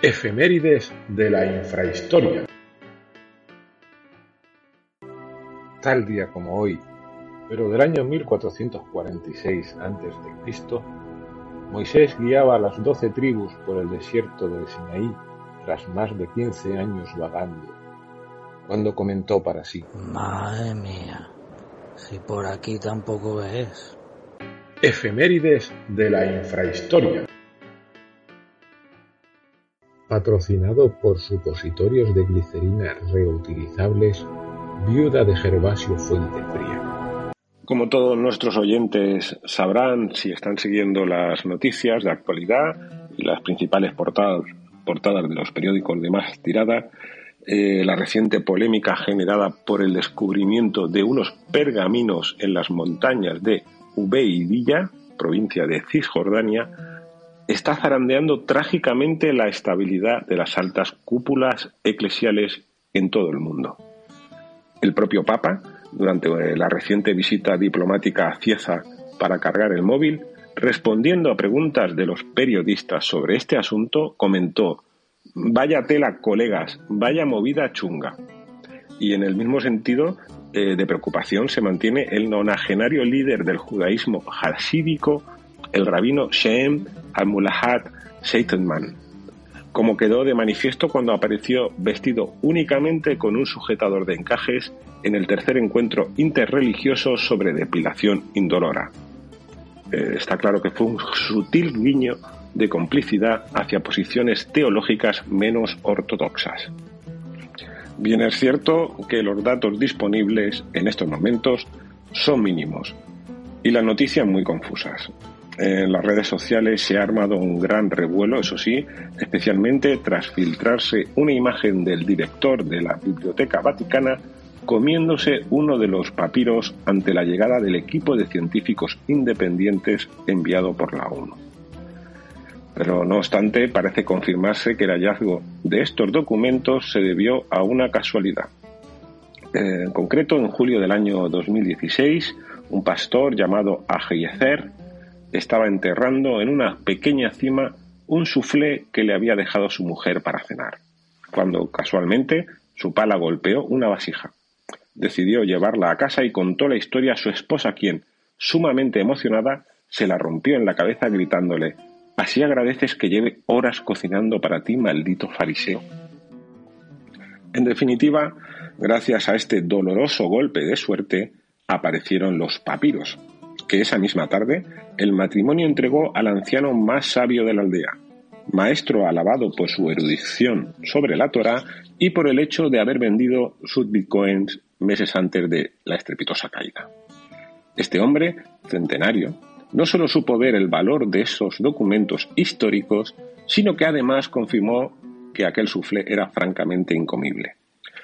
Efemérides de la infrahistoria. Tal día como hoy, pero del año 1446 a.C., Moisés guiaba a las doce tribus por el desierto del Sinaí tras más de quince años vagando, cuando comentó para sí: Madre mía, si por aquí tampoco es. Efemérides de la infrahistoria patrocinado por supositorios de glicerina reutilizables, viuda de Gervasio Fuente Fría. Como todos nuestros oyentes sabrán, si están siguiendo las noticias de actualidad y las principales portadas, de los periódicos de más tirada, eh, la reciente polémica generada por el descubrimiento de unos pergaminos en las montañas de Ubeidilla, provincia de Cisjordania, está zarandeando trágicamente la estabilidad de las altas cúpulas eclesiales en todo el mundo. El propio Papa, durante la reciente visita diplomática a Cieza para cargar el móvil, respondiendo a preguntas de los periodistas sobre este asunto, comentó Vaya tela, colegas, vaya movida chunga. Y en el mismo sentido eh, de preocupación se mantiene el nonagenario líder del judaísmo hasídico, el rabino Shem al-Mulahat como quedó de manifiesto cuando apareció vestido únicamente con un sujetador de encajes en el tercer encuentro interreligioso sobre depilación indolora. Eh, está claro que fue un sutil guiño de complicidad hacia posiciones teológicas menos ortodoxas. Bien es cierto que los datos disponibles en estos momentos son mínimos y las noticias muy confusas. En las redes sociales se ha armado un gran revuelo, eso sí, especialmente tras filtrarse una imagen del director de la Biblioteca Vaticana comiéndose uno de los papiros ante la llegada del equipo de científicos independientes enviado por la ONU. Pero no obstante, parece confirmarse que el hallazgo de estos documentos se debió a una casualidad. En concreto, en julio del año 2016, un pastor llamado Ajeyezer estaba enterrando en una pequeña cima un soufflé que le había dejado su mujer para cenar, cuando casualmente su pala golpeó una vasija. Decidió llevarla a casa y contó la historia a su esposa, quien, sumamente emocionada, se la rompió en la cabeza gritándole Así agradeces que lleve horas cocinando para ti, maldito fariseo. En definitiva, gracias a este doloroso golpe de suerte, aparecieron los papiros, que esa misma tarde el matrimonio entregó al anciano más sabio de la aldea, maestro alabado por su erudición sobre la Torah y por el hecho de haber vendido sus bitcoins meses antes de la estrepitosa caída. Este hombre, centenario, no solo supo ver el valor de esos documentos históricos, sino que además confirmó que aquel suflé era francamente incomible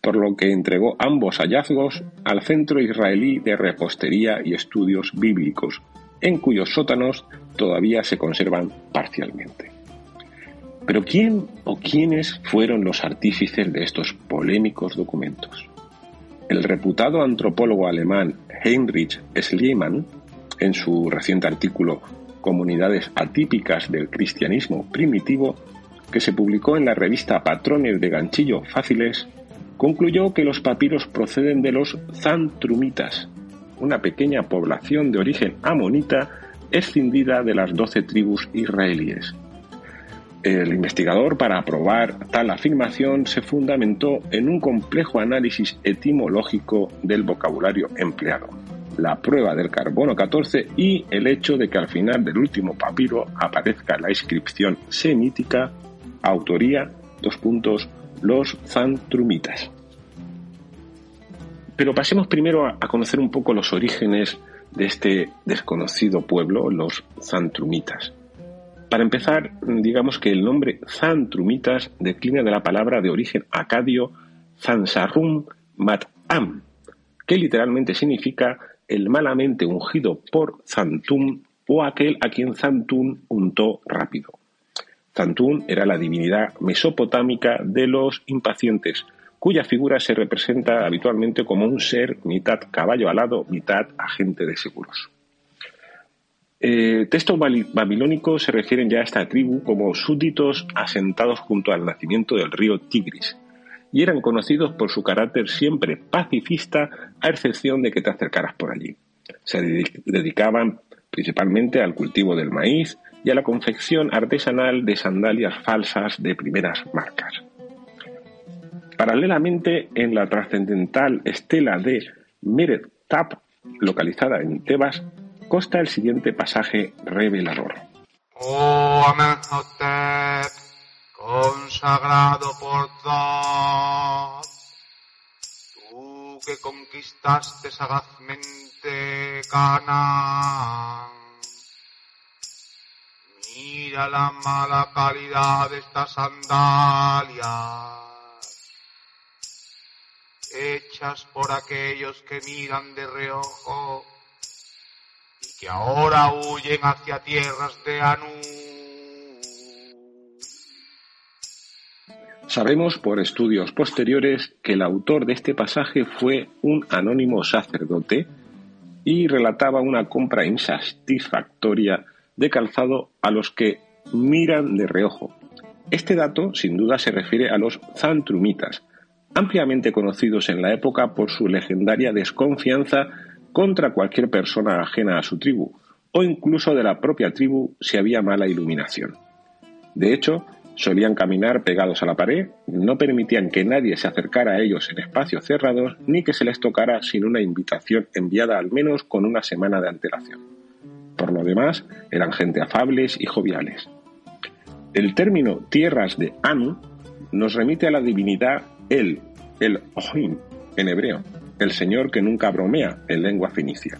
por lo que entregó ambos hallazgos al Centro Israelí de Repostería y Estudios Bíblicos, en cuyos sótanos todavía se conservan parcialmente. Pero ¿quién o quiénes fueron los artífices de estos polémicos documentos? El reputado antropólogo alemán Heinrich Schliemann, en su reciente artículo Comunidades atípicas del cristianismo primitivo, que se publicó en la revista Patrones de Ganchillo Fáciles, concluyó que los papiros proceden de los Zantrumitas, una pequeña población de origen amonita escindida de las doce tribus israelíes. El investigador, para aprobar tal afirmación, se fundamentó en un complejo análisis etimológico del vocabulario empleado, la prueba del carbono 14 y el hecho de que al final del último papiro aparezca la inscripción semítica, autoría, dos puntos, los Zantrumitas. Pero pasemos primero a, conocer un poco los orígenes de este desconocido pueblo, los Zantrumitas. Para empezar, digamos que el nombre Zantrumitas declina de la palabra de origen acadio Zansarum Matam, que literalmente significa el malamente ungido por Zantum o aquel a quien Zantum untó rápido. Zantún era la divinidad mesopotámica de los impacientes, cuya figura se representa habitualmente como un ser mitad caballo alado, mitad agente de seguros. Eh, textos babilónicos se refieren ya a esta tribu como súbditos asentados junto al nacimiento del río Tigris y eran conocidos por su carácter siempre pacifista a excepción de que te acercaras por allí. Se dedicaban principalmente al cultivo del maíz y a la confección artesanal de sandalias falsas de primeras marcas. Paralelamente, en la trascendental estela de Meret Tap, localizada en Tebas, consta el siguiente pasaje revelador. Oh Amenhotep, consagrado por Dios, tú que conquistaste sagazmente Canaán, la mala calidad de estas sandalias hechas por aquellos que miran de reojo y que ahora huyen hacia tierras de Anu. Sabemos por estudios posteriores que el autor de este pasaje fue un anónimo sacerdote y relataba una compra insatisfactoria de calzado a los que miran de reojo. Este dato, sin duda, se refiere a los zantrumitas, ampliamente conocidos en la época por su legendaria desconfianza contra cualquier persona ajena a su tribu, o incluso de la propia tribu si había mala iluminación. De hecho, solían caminar pegados a la pared, no permitían que nadie se acercara a ellos en espacios cerrados, ni que se les tocara sin una invitación enviada al menos con una semana de antelación. Por lo demás, eran gente afables y joviales. El término tierras de Anu nos remite a la divinidad El, el Ohim, en hebreo, el Señor que nunca bromea en lengua fenicia.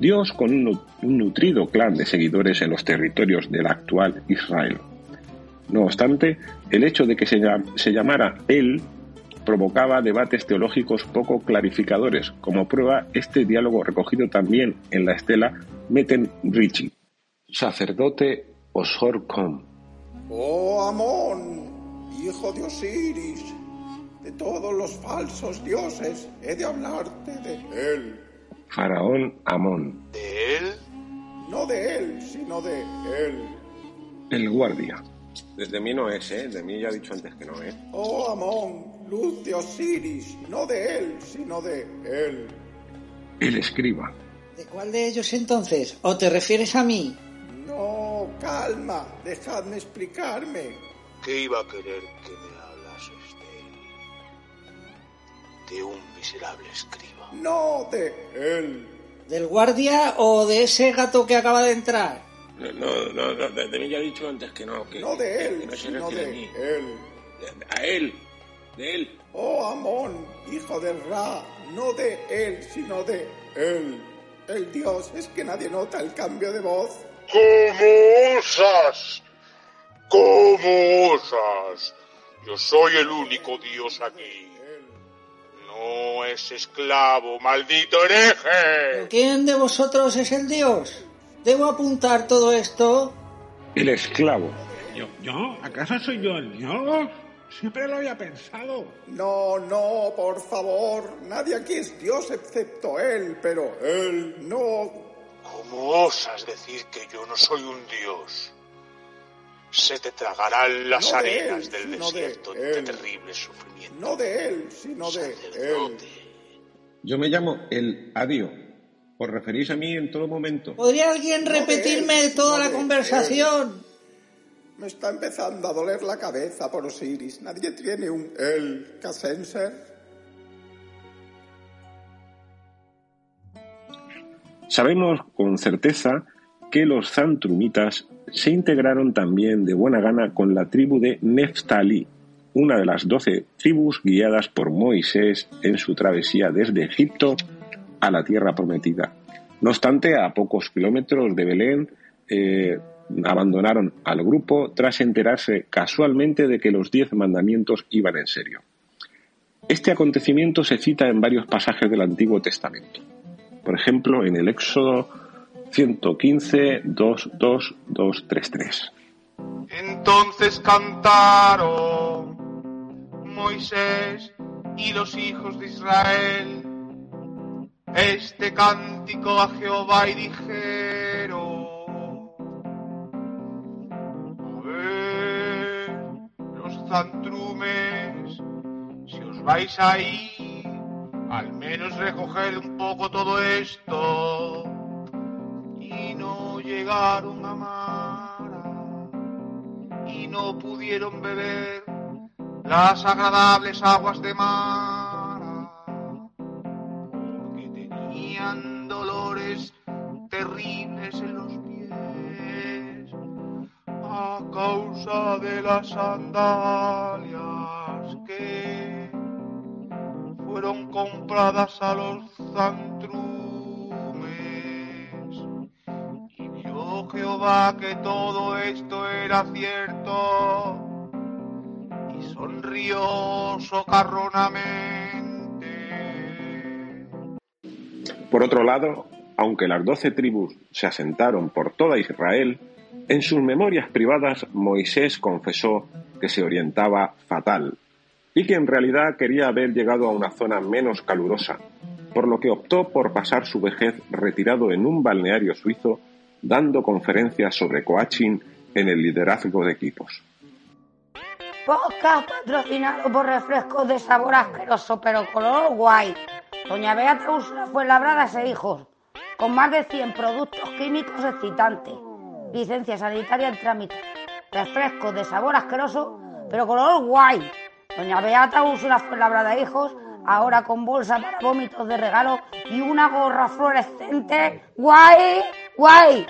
Dios con un, nutrido clan de seguidores en los territorios del actual Israel. No obstante, el hecho de que se, llamara Él provocaba debates teológicos poco clarificadores, como prueba este diálogo recogido también en la estela Meten Richi. Sacerdote Osor Com. Oh Amón, hijo de Osiris, de todos los falsos dioses, he de hablarte de él. Faraón Amón. ¿De él? No de él, sino de él. El guardia. Desde mí no es, ¿eh? De mí ya he dicho antes que no es. Oh Amón, luz de Osiris, no de él, sino de él. El escriba. ¿De cuál de ellos entonces? ¿O te refieres a mí? No, calma, dejadme explicarme. ¿Qué iba a querer que me hablases de él? De un miserable escriba. No de él. ¿Del guardia o de ese gato que acaba de entrar? No, no, no, no, de, de mí ya he dicho antes que no. Que, No de que- él, que no se sino refiere de a mí. él. De- A él. De él. Oh Amón, hijo del Ra, no de él, sino de él. El dios es que nadie nota el cambio de voz. ¿Cómo osas? ¿Cómo osas? Yo soy el único dios aquí. No es esclavo, maldito ¿Pero hereje. quién de vosotros es el dios? ¿Debo apuntar todo esto? El esclavo. ¿Yo? ¿Yo? ¿Acaso soy yo el dios? Siempre lo había pensado. No, no, por favor, nadie aquí es dios excepto él, pero él no. ¿Cómo osas decir que yo no soy un dios? Se te tragarán las No de arenas él, del sino de desierto de él. terrible sufrimiento. No de él, sino de él. Yo me llamo el Adio. Os referís a mí en todo momento. ¿Podría alguien No repetirme él, toda no la conversación? Me está empezando a doler la cabeza por Osiris. Nadie tiene un él, Cassenser. Sabemos con certeza que los zantrumitas se integraron también de buena gana con la tribu de Neftali, una de las doce tribus guiadas por Moisés en su travesía desde Egipto a la tierra prometida. No obstante, a pocos kilómetros de Belén eh, abandonaron al grupo tras enterarse casualmente de que los diez mandamientos iban en serio. Este acontecimiento se cita en varios pasajes del Antiguo Testamento. Por ejemplo, en el Éxodo 115, 2, 2, 2, 3, 3. Entonces cantaron Moisés y los hijos de Israel este cántico a Jehová y dijeron, a ver, los zantrumes, si os vais a ir, al menos recoged un poco todo esto. Y no llegaron a Mara, y no pudieron beber las agradables aguas de Mara, porque tenían dolores terribles en los pies a causa de las sandalias fueron compradas a los zantrumes. Y vio Jehová que todo esto era cierto y sonrió socarronamente. Por otro lado, aunque las doce tribus se asentaron por toda Israel, en sus memorias privadas Moisés confesó que se orientaba fatal y que en realidad quería haber llegado a una zona menos calurosa, por lo que optó por pasar su vejez retirado en un balneario suizo dando conferencias sobre coaching en el liderazgo de equipos. Podcast patrocinado por refrescos de sabor asqueroso pero color guay. Doña Beata Úrsula Fuenlabradas e hijos, con más de 100 productos químicos excitantes. Licencia sanitaria en trámite. Refrescos de sabor asqueroso pero color guay. Doña Beata Úrsula Fuenlabrada e hijos, ahora con bolsa para vómitos de regalo y una gorra fluorescente guay, guay.